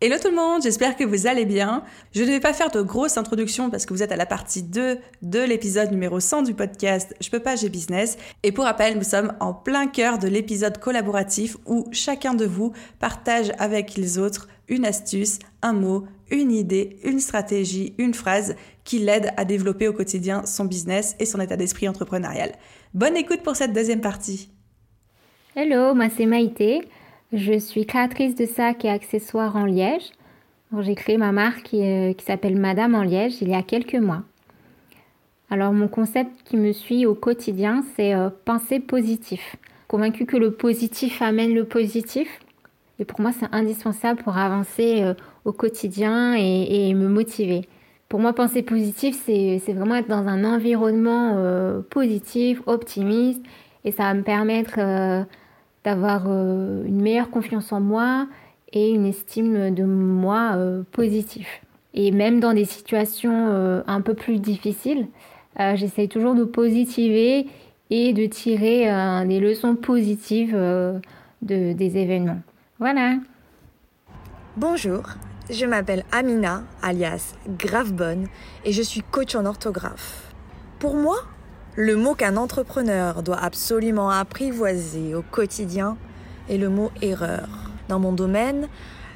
Hello tout le monde, j'espère que vous allez bien. Je ne vais pas faire de grosses introductions parce que vous êtes à la partie 2 de l'épisode numéro 100 du podcast Je peux pas, j'ai business. Et pour rappel, nous sommes en plein cœur de l'épisode collaboratif où chacun de vous partage avec les autres une astuce, un mot, une idée, une stratégie, une phrase qui l'aide à développer au quotidien son business et son état d'esprit entrepreneurial. Bonne écoute pour cette deuxième partie. Hello, moi c'est Maïté. Je suis créatrice de sacs et accessoires en liège. J'ai créé ma marque qui, euh, qui s'appelle Madame en liège il y a quelques mois. Alors mon concept qui me suit au quotidien, c'est euh, penser positif. Convaincu que le positif amène le positif. Et pour moi, c'est indispensable pour avancer euh, au quotidien et, me motiver. Pour moi, penser positif, c'est vraiment être dans un environnement positif, optimiste. Et ça va me permettre d'avoir euh, une meilleure confiance en moi et une estime de moi euh, positive. Et même dans des situations euh, un peu plus difficiles, j'essaye toujours de positiver et de tirer des leçons positives de, des événements. Voilà. Bonjour, je m'appelle Amina, alias Gravebonne, et je suis coach en orthographe. Pour moi, le mot qu'un entrepreneur doit absolument apprivoiser au quotidien est le mot erreur. Dans mon domaine,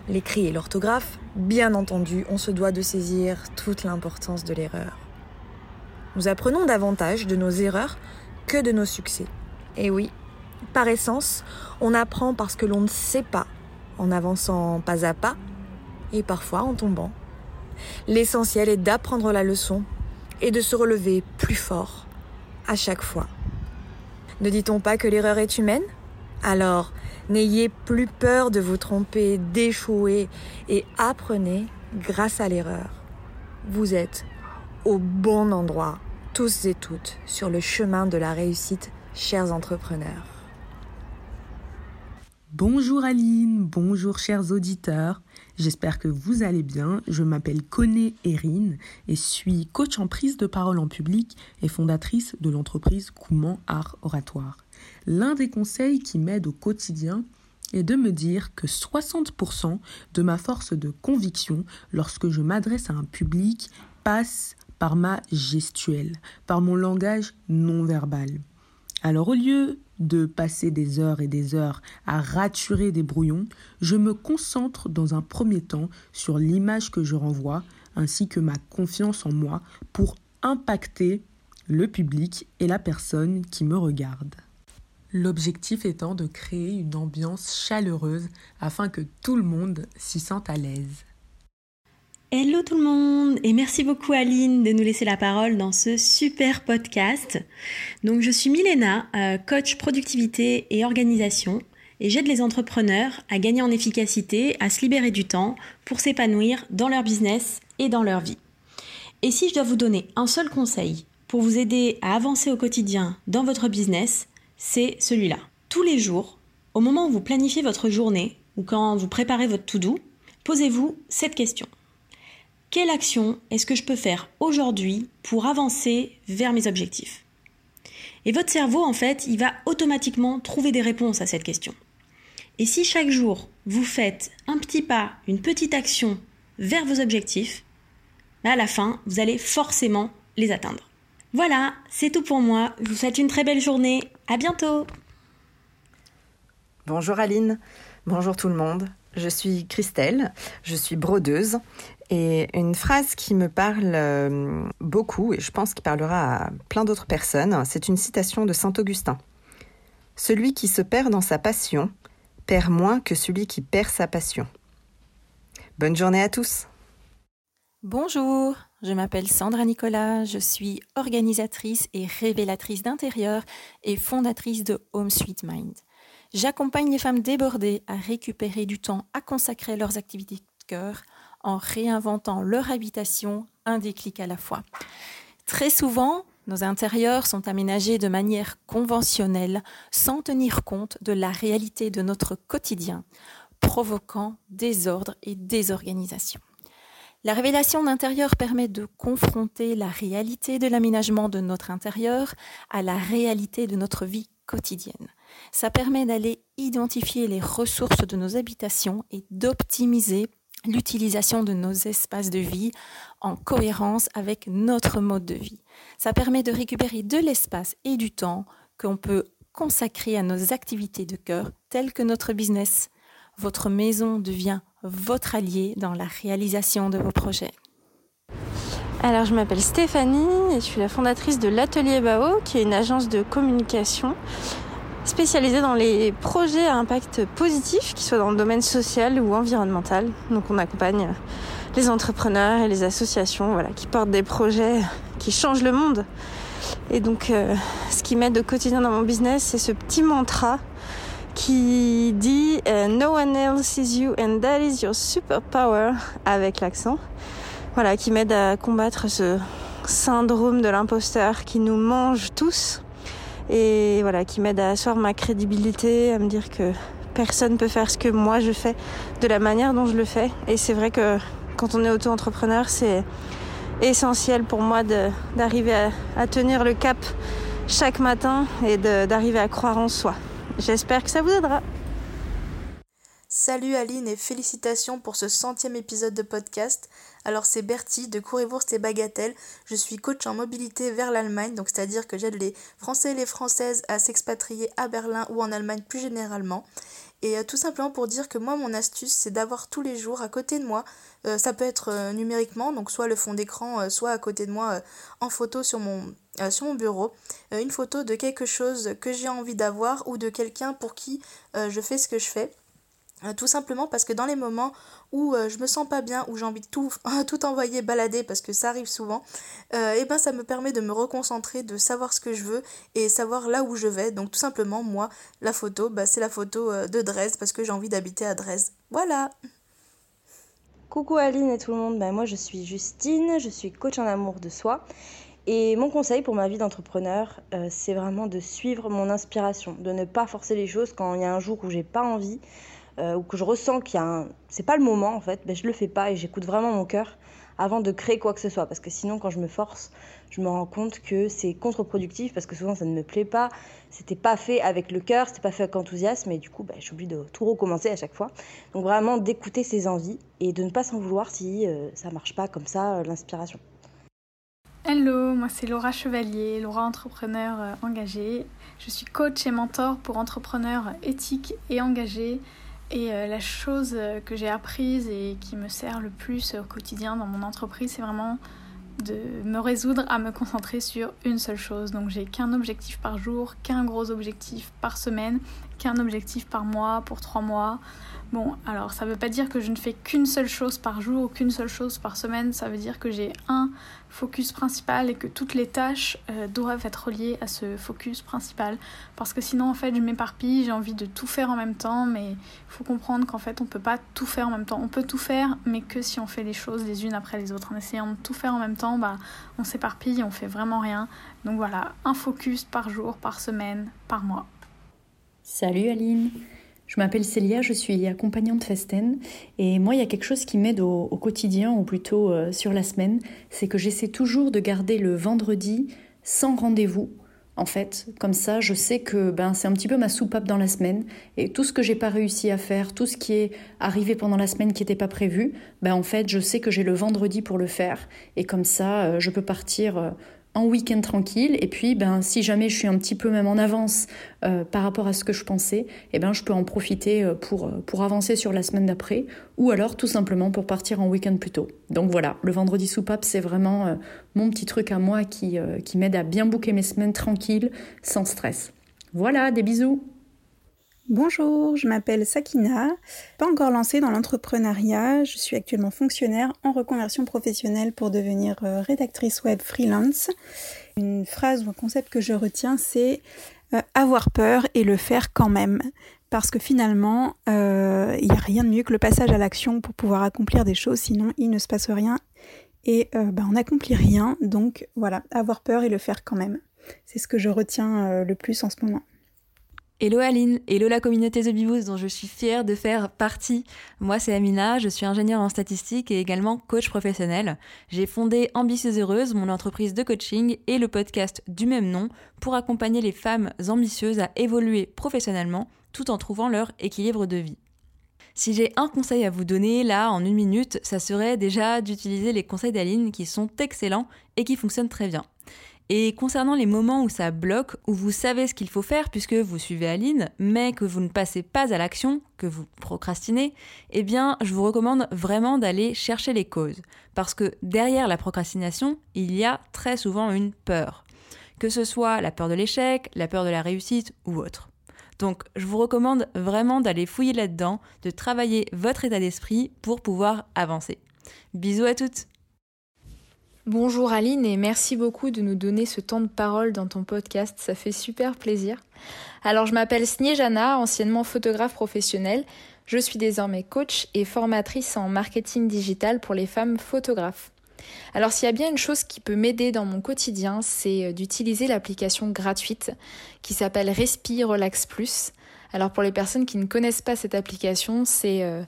l'écrit et l'orthographe, bien entendu, on se doit de saisir toute l'importance de l'erreur. Nous apprenons davantage de nos erreurs que de nos succès. Et oui, par essence, on apprend parce que l'on ne sait pas, en avançant pas à pas, et parfois en tombant. L'essentiel est d'apprendre la leçon et de se relever plus fort à chaque fois. Ne dit-on pas que l'erreur est humaine? Alors, n'ayez plus peur de vous tromper, d'échouer et apprenez grâce à l'erreur. Vous êtes au bon endroit, tous et toutes, sur le chemin de la réussite, chers entrepreneurs. Bonjour Aline, bonjour chers auditeurs. J'espère que vous allez bien. Je m'appelle Coné Erin et suis coach en prise de parole en public et fondatrice de l'entreprise Couman Art Oratoire. L'un des conseils qui m'aide au quotidien est de me dire que 60% de ma force de conviction lorsque je m'adresse à un public passe par ma gestuelle, par mon langage non verbal. Alors au lieu de passer des heures et des heures à raturer des brouillons, je me concentre dans un premier temps sur l'image que je renvoie ainsi que ma confiance en moi pour impacter le public et la personne qui me regarde. L'objectif étant de créer une ambiance chaleureuse afin que tout le monde s'y sente à l'aise. Hello tout le monde et merci beaucoup Aline de nous laisser la parole dans ce super podcast. Donc je suis Milena, euh, coach productivité et organisation et j'aide les entrepreneurs à gagner en efficacité, à se libérer du temps pour s'épanouir dans leur business et dans leur vie. Et si je dois vous donner un seul conseil pour vous aider à avancer au quotidien dans votre business, c'est celui-là. Tous les jours, au moment où vous planifiez votre journée ou quand vous préparez votre to-do, posez-vous cette question quelle action est-ce que je peux faire aujourd'hui pour avancer vers mes objectifs? Et votre cerveau, en fait, il va automatiquement trouver des réponses à cette question. Et si chaque jour, vous faites un petit pas, une petite action vers vos objectifs, bah, à la fin, vous allez forcément les atteindre. Voilà, c'est tout pour moi. Je vous souhaite une très belle journée. À bientôt. Bonjour Aline. Bonjour tout le monde. Je suis Christelle, je suis brodeuse et une phrase qui me parle euh, beaucoup, et je pense qu'il parlera à plein d'autres personnes, c'est une citation de Saint Augustin. Celui qui se perd dans sa passion perd moins que celui qui perd sa passion. Bonne journée à tous. Bonjour, je m'appelle Sandra Nicolas, je suis organisatrice et révélatrice d'intérieur et fondatrice de Home Sweet Mind. J'accompagne les femmes débordées à récupérer du temps à consacrer leurs activités cœur en réinventant leur habitation un déclic à la fois. Très souvent, nos intérieurs sont aménagés de manière conventionnelle sans tenir compte de la réalité de notre quotidien, provoquant désordre et désorganisation. La révélation d'intérieur permet de confronter la réalité de l'aménagement de notre intérieur à la réalité de notre vie quotidienne. Ça permet d'aller identifier les ressources de nos habitations et d'optimiser l'utilisation de nos espaces de vie en cohérence avec notre mode de vie. Ça permet de récupérer de l'espace et du temps qu'on peut consacrer à nos activités de cœur telles que notre business. Votre maison devient votre allié dans la réalisation de vos projets. Alors je m'appelle Stéphanie et je suis la fondatrice de l'Atelier Bao qui est une agence de communication spécialisée dans les projets à impact positif, qu'ils soient dans le domaine social ou environnemental. Donc on accompagne les entrepreneurs et les associations voilà, qui portent des projets qui changent le monde. Et donc euh, ce qui m'aide au quotidien dans mon business, c'est ce petit mantra qui dit euh, No one else sees you and that is your superpower avec l'accent. Voilà, qui m'aide à combattre ce syndrome de l'imposteur qui nous mange tous et voilà, qui m'aide à asseoir ma crédibilité, à me dire que personne peut faire ce que moi je fais de la manière dont je le fais. Et c'est vrai que quand on est auto-entrepreneur, c'est essentiel pour moi d'arriver à, à, tenir le cap chaque matin et d'arriver à croire en soi. J'espère que ça vous aidera. Salut Aline et félicitations pour ce centième épisode de podcast. Alors c'est Bertie de Courez-Bourse et Bagatelle. Je suis coach en mobilité vers l'Allemagne, donc c'est-à-dire que j'aide les Français et les Françaises à s'expatrier à Berlin ou en Allemagne plus généralement. Et euh, tout simplement pour dire que moi mon astuce c'est d'avoir tous les jours à côté de moi, euh, ça peut être euh, numériquement, donc soit le fond d'écran, soit à côté de moi en photo sur mon, sur mon bureau, une photo de quelque chose que j'ai envie d'avoir ou de quelqu'un pour qui je fais ce que je fais. Euh, tout simplement parce que dans les moments où euh, je me sens pas bien, où j'ai envie de tout, tout envoyer balader parce que ça arrive souvent, et euh, eh ben ça me permet de me reconcentrer, de savoir ce que je veux et savoir là où je vais. Donc tout simplement, moi, la photo, bah, c'est la photo de Dresde parce que j'ai envie d'habiter à Dresde. Voilà Coucou Aline et tout le monde, bah, moi je suis Justine, je suis coach en amour de soi. Et mon conseil pour ma vie d'entrepreneur, c'est vraiment de suivre mon inspiration, de ne pas forcer les choses quand il y a un jour où j'ai pas envie, euh, ou que je ressens qu'il y a un... c'est pas le moment en fait, ben, je le fais pas et j'écoute vraiment mon cœur avant de créer quoi que ce soit. Parce que sinon, quand je me force, je me rends compte que c'est contre-productif parce que souvent ça ne me plaît pas. C'était pas fait avec le cœur, c'était pas fait avec enthousiasme et du coup, ben, j'oublie de tout recommencer à chaque fois. Donc vraiment d'écouter ses envies et de ne pas s'en vouloir si euh, ça marche pas comme ça, euh, l'inspiration. Hello, moi c'est Laura Chevalier, Laura entrepreneur engagée. Je suis coach et mentor pour entrepreneurs éthiques et engagés et euh, la chose euh, que j'ai apprise et qui me sert le plus au quotidien dans mon entreprise, c'est vraiment de me résoudre à me concentrer sur une seule chose. Donc j'ai qu'un objectif par jour, qu'un gros objectif par semaine, qu'un objectif par mois pour trois mois. Bon, alors ça veut pas dire que je ne fais qu'une seule chose par jour ou qu'une seule chose par semaine, ça veut dire que j'ai un focus principal et que toutes les tâches euh, doivent être reliées à ce focus principal. Parce que sinon, en fait, je m'éparpille, j'ai envie de tout faire en même temps, mais il faut comprendre qu'en fait, on peut pas tout faire en même temps. On peut tout faire, mais que si on fait les choses les unes après les autres. En essayant de tout faire en même temps, bah, on s'éparpille on fait vraiment rien. Donc voilà, un focus par jour, par semaine, par mois. Salut Aline je m'appelle Célia, je suis accompagnante Festen et moi il y a quelque chose qui m'aide au, quotidien ou plutôt euh, sur la semaine, c'est que j'essaie toujours de garder le vendredi sans rendez-vous. En fait, comme ça, je sais que ben, c'est un petit peu ma soupape dans la semaine et tout ce que j'ai pas réussi à faire, tout ce qui est arrivé pendant la semaine qui n'était pas prévu, ben, en fait, je sais que j'ai le vendredi pour le faire et comme ça, euh, je peux partir euh, en week-end tranquille. Et puis, ben, si jamais je suis un petit peu même en avance euh, par rapport à ce que je pensais, eh ben, je peux en profiter euh, pour, euh, pour avancer sur la semaine d'après, ou alors tout simplement pour partir en week-end plus tôt. Donc voilà, le vendredi soupape, c'est vraiment mon petit truc à moi qui, qui m'aide à bien bouquer mes semaines tranquilles, sans stress. Voilà, des bisous Bonjour, je m'appelle Sakina, pas encore lancée dans l'entrepreneuriat, je suis actuellement fonctionnaire en reconversion professionnelle pour devenir euh, rédactrice web freelance. Une phrase ou un concept que je retiens, c'est euh, avoir peur et le faire quand même. parce que finalement, euh, il n'y a rien de mieux que le passage à l'action pour pouvoir accomplir des choses, sinon il ne se passe rien et bah, on n'accomplit rien. Donc voilà, avoir peur et le faire quand même. C'est ce que je retiens le plus en ce moment. Hello Aline, hello la communauté The Bibous dont je suis fière de faire partie. Moi c'est Amina, je suis ingénieure en statistique et également coach professionnel. J'ai fondé Ambitieuse Heureuse, mon entreprise de coaching et le podcast du même nom pour accompagner les femmes ambitieuses à évoluer professionnellement tout en trouvant leur équilibre de vie. Si j'ai un conseil à vous donner là en une minute, ça serait déjà d'utiliser les conseils d'Aline qui sont excellents et qui fonctionnent très bien. Et concernant les moments où ça bloque, où vous savez ce qu'il faut faire puisque vous suivez Aline, mais que vous ne passez pas à l'action, que vous procrastinez, eh bien, je vous recommande vraiment d'aller chercher les causes. Parce que derrière la procrastination, il y a très souvent une peur. Que ce soit la peur de l'échec, la peur de la réussite ou autre. Donc, je vous recommande vraiment d'aller fouiller là-dedans, de travailler votre état d'esprit pour pouvoir avancer. Bisous à toutes Bonjour Aline et merci beaucoup de nous donner ce temps de parole dans ton podcast, ça fait super plaisir. Alors je m'appelle Snejana, anciennement photographe professionnelle. Je suis désormais coach et formatrice en marketing digital pour les femmes photographes. Alors s'il y a bien une chose qui peut m'aider dans mon quotidien, c'est euh, d'utiliser l'application gratuite qui s'appelle Respi Relax Plus. Alors pour les personnes qui ne connaissent pas cette application, c'est euh,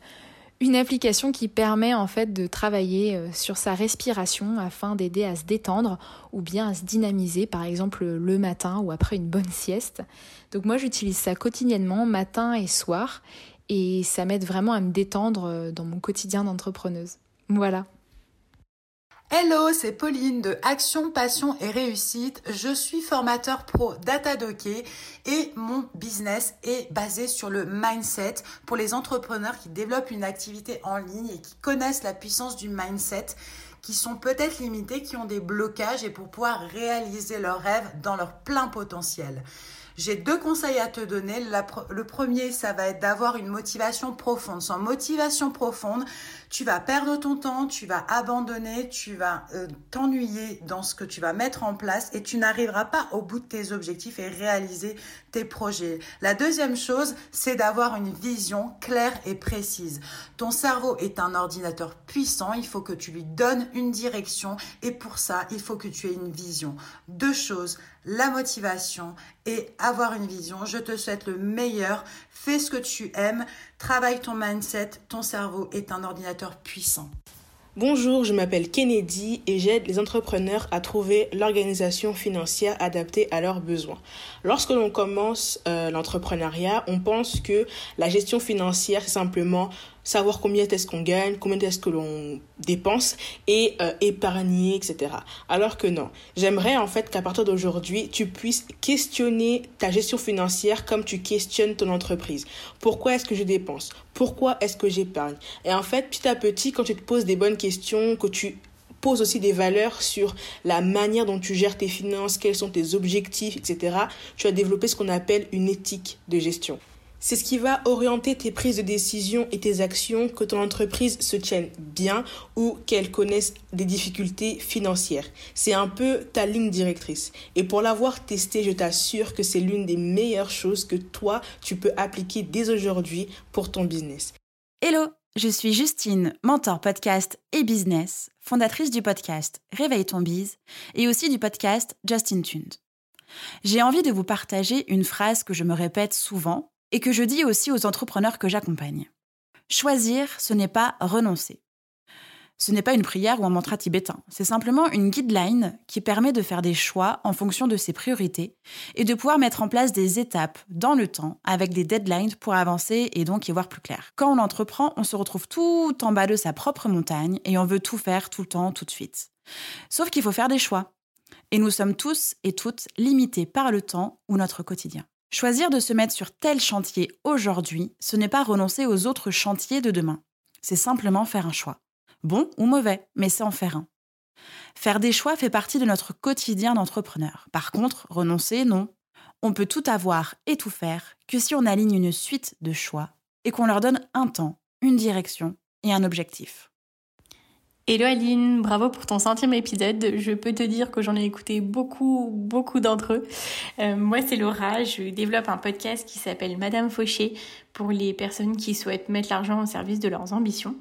une application qui permet en fait de travailler euh, sur sa respiration afin d'aider à se détendre ou bien à se dynamiser par exemple le matin ou après une bonne sieste. Donc moi j'utilise ça quotidiennement matin et soir et ça m'aide vraiment à me détendre euh, dans mon quotidien d'entrepreneuse. Voilà. Hello, c'est Pauline de Action, Passion et Réussite. Je suis formateur pro Datadoké et mon business est basé sur le mindset pour les entrepreneurs qui développent une activité en ligne et qui connaissent la puissance du mindset qui sont peut-être limités, qui ont des blocages et pour pouvoir réaliser leurs rêves dans leur plein potentiel. J'ai deux conseils à te donner. le premier, ça va être d'avoir une motivation profonde. Sans motivation profonde, tu vas perdre ton temps, tu vas abandonner, tu vas euh, t'ennuyer dans ce que tu vas mettre en place et tu n'arriveras pas au bout de tes objectifs et réaliser tes projets. La deuxième chose, c'est d'avoir une vision claire et précise. Ton cerveau est un ordinateur puissant, il faut que tu lui donnes une direction et pour ça, il faut que tu aies une vision. Deux choses, la motivation et avoir une vision. Je te souhaite le meilleur. Fais ce que tu aimes. Travaille ton mindset. Ton cerveau est un ordinateur puissant. Bonjour, je m'appelle Kennedy et j'aide les entrepreneurs à trouver l'organisation financière adaptée à leurs besoins. Lorsque l'on commence euh, l'entrepreneuriat, on pense que la gestion financière, c'est simplement savoir combien est-ce qu'on gagne, combien est-ce que l'on dépense et euh, épargner, etc. Alors que non. J'aimerais en fait qu'à partir d'aujourd'hui, tu puisses questionner ta gestion financière comme tu questionnes ton entreprise. Pourquoi est-ce que je dépense? Pourquoi est-ce que j'épargne? Et en fait, petit à petit, quand tu te poses des bonnes questions, que tu poses aussi des valeurs sur la manière dont tu gères tes finances, quels sont tes objectifs, etc., tu vas développer ce qu'on appelle une éthique de gestion. C'est ce qui va orienter tes prises de décision et tes actions, que ton entreprise se tienne bien ou qu'elle connaisse des difficultés financières. C'est un peu ta ligne directrice. Et pour l'avoir testé, je t'assure que c'est l'une des meilleures choses que toi, tu peux appliquer dès aujourd'hui pour ton business. Hello, je suis Justine, mentor podcast et business, fondatrice du podcast Réveille ton bise et aussi du podcast Justin Tuned. J'ai envie de vous partager une phrase que je me répète souvent et que je dis aussi aux entrepreneurs que j'accompagne. Choisir, ce n'est pas renoncer. Ce n'est pas une prière ou un mantra tibétain, c'est simplement une guideline qui permet de faire des choix en fonction de ses priorités et de pouvoir mettre en place des étapes dans le temps avec des deadlines pour avancer et donc y voir plus clair. Quand on entreprend, on se retrouve tout en bas de sa propre montagne et on veut tout faire tout le temps, tout de suite. Sauf qu'il faut faire des choix. Et nous sommes tous et toutes limités par le temps ou notre quotidien. Choisir de se mettre sur tel chantier aujourd'hui, ce n'est pas renoncer aux autres chantiers de demain. C'est simplement faire un choix. Bon ou mauvais, mais c'est en faire un. Faire des choix fait partie de notre quotidien d'entrepreneur. Par contre, renoncer, non. On peut tout avoir et tout faire que si on aligne une suite de choix et qu'on leur donne un temps, une direction et un objectif. Hello Aline, bravo pour ton centième épisode. Je peux te dire que j'en ai écouté beaucoup, beaucoup d'entre eux. Euh, moi, c'est Laura. Je développe un podcast qui s'appelle Madame Fauché pour les personnes qui souhaitent mettre l'argent au service de leurs ambitions.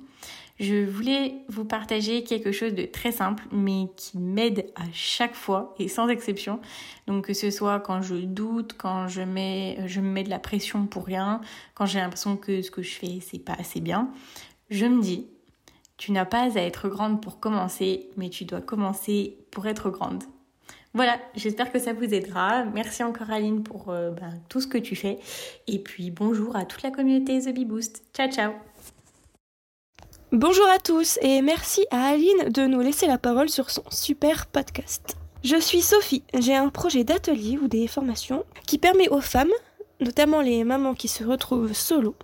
Je voulais vous partager quelque chose de très simple, mais qui m'aide à chaque fois et sans exception. Donc que ce soit quand je doute, quand je mets, je me mets de la pression pour rien, quand j'ai l'impression que ce que je fais c'est pas assez bien, je me dis tu n'as pas à être grande pour commencer, mais tu dois commencer pour être grande. Voilà, j'espère que ça vous aidera. Merci encore Aline pour euh, ben, tout ce que tu fais. Et puis bonjour à toute la communauté The Bee Boost. Ciao ciao Bonjour à tous et merci à Aline de nous laisser la parole sur son super podcast. Je suis Sophie, j'ai un projet d'atelier ou des formations qui permet aux femmes, notamment les mamans qui se retrouvent solo,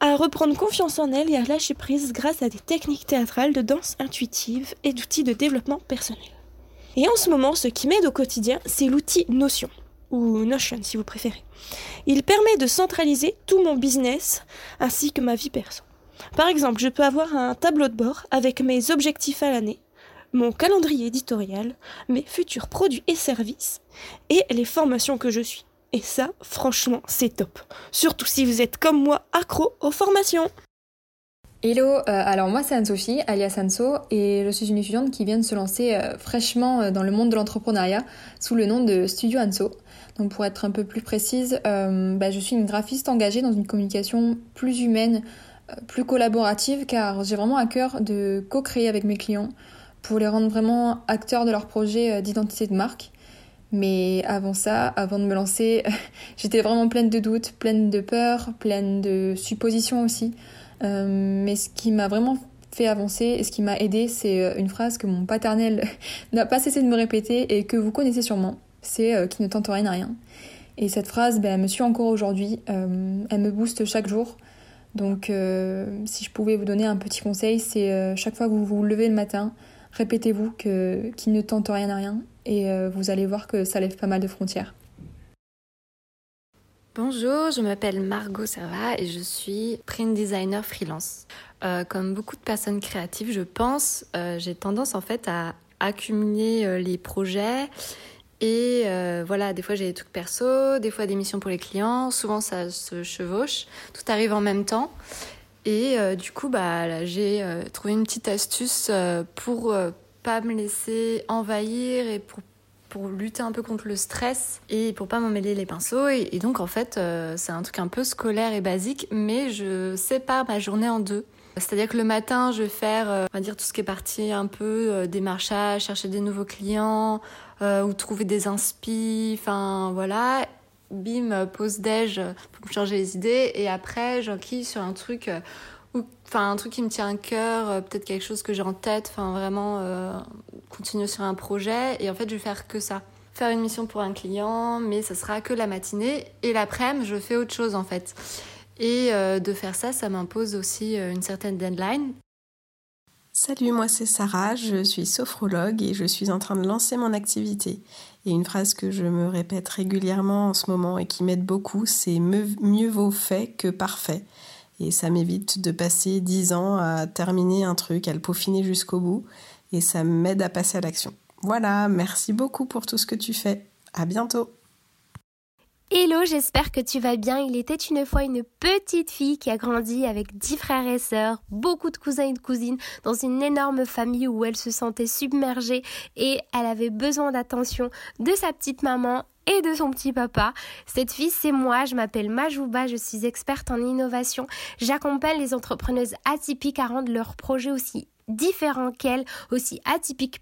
à reprendre confiance en elles et à lâcher prise grâce à des techniques théâtrales de danse intuitive et d'outils de développement personnel. Et en ce moment, ce qui m'aide au quotidien, c'est l'outil Notion, ou Notion si vous préférez. Il permet de centraliser tout mon business ainsi que ma vie perso. Par exemple, je peux avoir un tableau de bord avec mes objectifs à l'année, mon calendrier éditorial, mes futurs produits et services, et les formations que je suis. Et ça, franchement, c'est top. Surtout si vous êtes comme moi accro aux formations. Hello, euh, alors moi c'est Anne-Sophie, alias Anso, et je suis une étudiante qui vient de se lancer euh, fraîchement euh, dans le monde de l'entrepreneuriat sous le nom de Studio Anso. Donc pour être un peu plus précise, bah, je suis une graphiste engagée dans une communication plus humaine, plus collaborative, car j'ai vraiment à cœur de co-créer avec mes clients pour les rendre vraiment acteurs de leur projet d'identité de marque. Mais avant ça, avant de me lancer, j'étais vraiment pleine de doutes, pleine de peur, pleine de suppositions aussi. Euh, mais ce qui m'a vraiment fait avancer et ce qui m'a aidé, c'est euh, une phrase que mon paternel n'a pas cessé de me répéter et que vous connaissez sûrement. C'est euh, qui ne tente rien à rien. Et cette phrase, ben, elle me suit encore aujourd'hui. elle me booste chaque jour. Donc, si je pouvais vous donner un petit conseil, c'est chaque fois que vous vous levez le matin, répétez-vous que qui ne tente rien à rien et euh, vous allez voir que ça lève pas mal de frontières. Bonjour, je m'appelle Margot Serva et je suis print designer freelance. Euh, comme beaucoup de personnes créatives, je pense, euh, j'ai tendance en fait à accumuler les projets et voilà, des fois j'ai des trucs perso, des fois des missions pour les clients, souvent ça se chevauche, tout arrive en même temps. Et du coup, bah, j'ai trouvé une petite astuce pour pas me laisser envahir et pour pour lutter un peu contre le stress et pour pas m'emmêler les pinceaux. Et, donc, en fait, euh, c'est un truc un peu scolaire et basique, mais je sépare ma journée en deux. C'est-à-dire que le matin, je vais faire, euh, on va dire, tout ce qui est parti un peu euh, démarchage, chercher des nouveaux clients ou trouver des inspi, enfin voilà. Bim, pause déj pour me changer les idées. Et après, j'enquille sur un truc enfin un truc qui me tient à cœur, euh, peut-être quelque chose que j'ai en tête, enfin vraiment euh, continuer sur un projet et en fait je vais faire que ça. Faire une mission pour un client, mais ça sera que la matinée et l'après-midi je fais autre chose en fait. Et euh, de faire ça, ça m'impose aussi une certaine deadline. Salut, moi c'est Sarah, je suis sophrologue et je suis en train de lancer mon activité. Et une phrase que je me répète régulièrement en ce moment et qui m'aide beaucoup, c'est mieux vaut fait que parfait. Et ça m'évite de passer dix ans à terminer un truc, à le peaufiner jusqu'au bout. Et ça m'aide à passer à l'action. Voilà, merci beaucoup pour tout ce que tu fais. À bientôt. Hello, j'espère que tu vas bien. Il était une fois une petite fille qui a grandi avec dix frères et sœurs, beaucoup de cousins et de cousines, dans une énorme famille où elle se sentait submergée et elle avait besoin d'attention de sa petite maman et de son petit papa. Cette fille, c'est moi, je m'appelle Majouba, je suis experte en innovation. J'accompagne les entrepreneuses atypiques à rendre leurs projets aussi différents qu'elles, aussi atypiques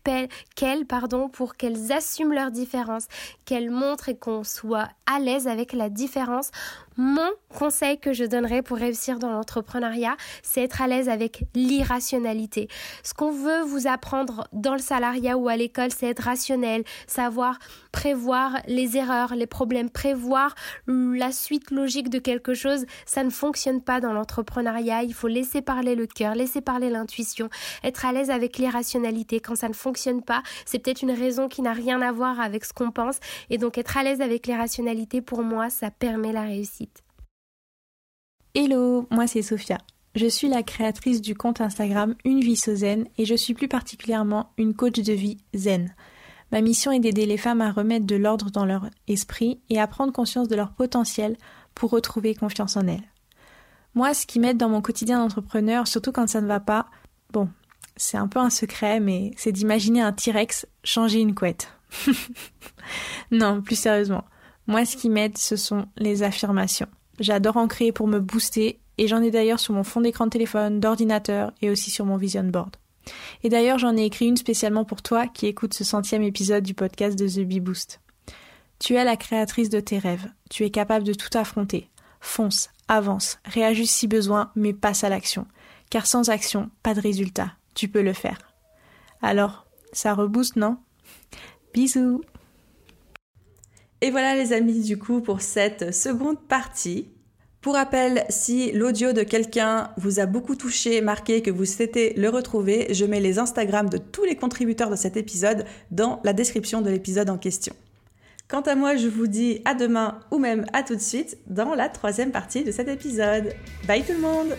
qu'elles, pardon, pour qu'elles assument leurs différences, qu'elles montrent et qu'on soit à l'aise avec la différence mon conseil que je donnerais pour réussir dans l'entrepreneuriat, c'est être à l'aise avec l'irrationalité. Ce qu'on veut vous apprendre dans le salariat ou à l'école, c'est être rationnel, savoir prévoir les erreurs, les problèmes, prévoir la suite logique de quelque chose. Ça ne fonctionne pas dans l'entrepreneuriat. Il faut laisser parler le cœur, laisser parler l'intuition, être à l'aise avec l'irrationalité. Quand ça ne fonctionne pas, c'est peut-être une raison qui n'a rien à voir avec ce qu'on pense. Et donc être à l'aise avec l'irrationalité, pour moi, ça permet la réussite. Hello, moi c'est Sophia. Je suis la créatrice du compte Instagram Une vie so zen et je suis plus particulièrement une coach de vie zen. Ma mission est d'aider les femmes à remettre de l'ordre dans leur esprit et à prendre conscience de leur potentiel pour retrouver confiance en elles. Moi, ce qui m'aide dans mon quotidien d'entrepreneur, surtout quand ça ne va pas, bon, c'est un peu un secret, mais c'est d'imaginer un T-Rex changer une couette. non, plus sérieusement. Moi, ce qui m'aide, ce sont les affirmations. J'adore en créer pour me booster et j'en ai d'ailleurs sur mon fond d'écran de téléphone, d'ordinateur et aussi sur mon vision board. Et d'ailleurs, j'en ai écrit une spécialement pour toi qui écoute ce centième épisode du podcast de The Bee Boost. Tu es la créatrice de tes rêves. Tu es capable de tout affronter. Fonce, avance, réajuste si besoin, mais passe à l'action. Car sans action, pas de résultat. Tu peux le faire. Alors, ça rebooste, non? Bisous Et voilà les amis du coup pour cette seconde partie. Pour rappel, si l'audio de quelqu'un vous a beaucoup touché, marqué, que vous souhaitez le retrouver, je mets les Instagram de tous les contributeurs de cet épisode dans la description de l'épisode en question. Quant à moi, je vous dis à demain ou même à tout de suite dans la troisième partie de cet épisode. Bye tout le monde